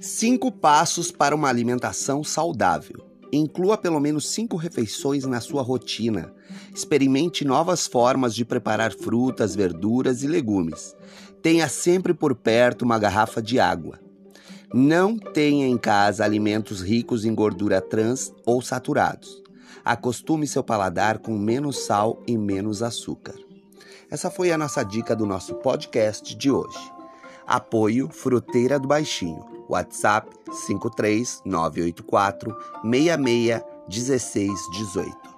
Cinco passos para uma alimentação saudável. Inclua pelo menos cinco refeições na sua rotina. Experimente novas formas de preparar frutas, verduras e legumes. Tenha sempre por perto uma garrafa de água. Não tenha em casa alimentos ricos em gordura trans ou saturados. Acostume seu paladar com menos sal e menos açúcar. Essa foi a nossa dica do nosso podcast de hoje. Apoio Fruteira do Baixinho. WhatsApp 53984 66 1618.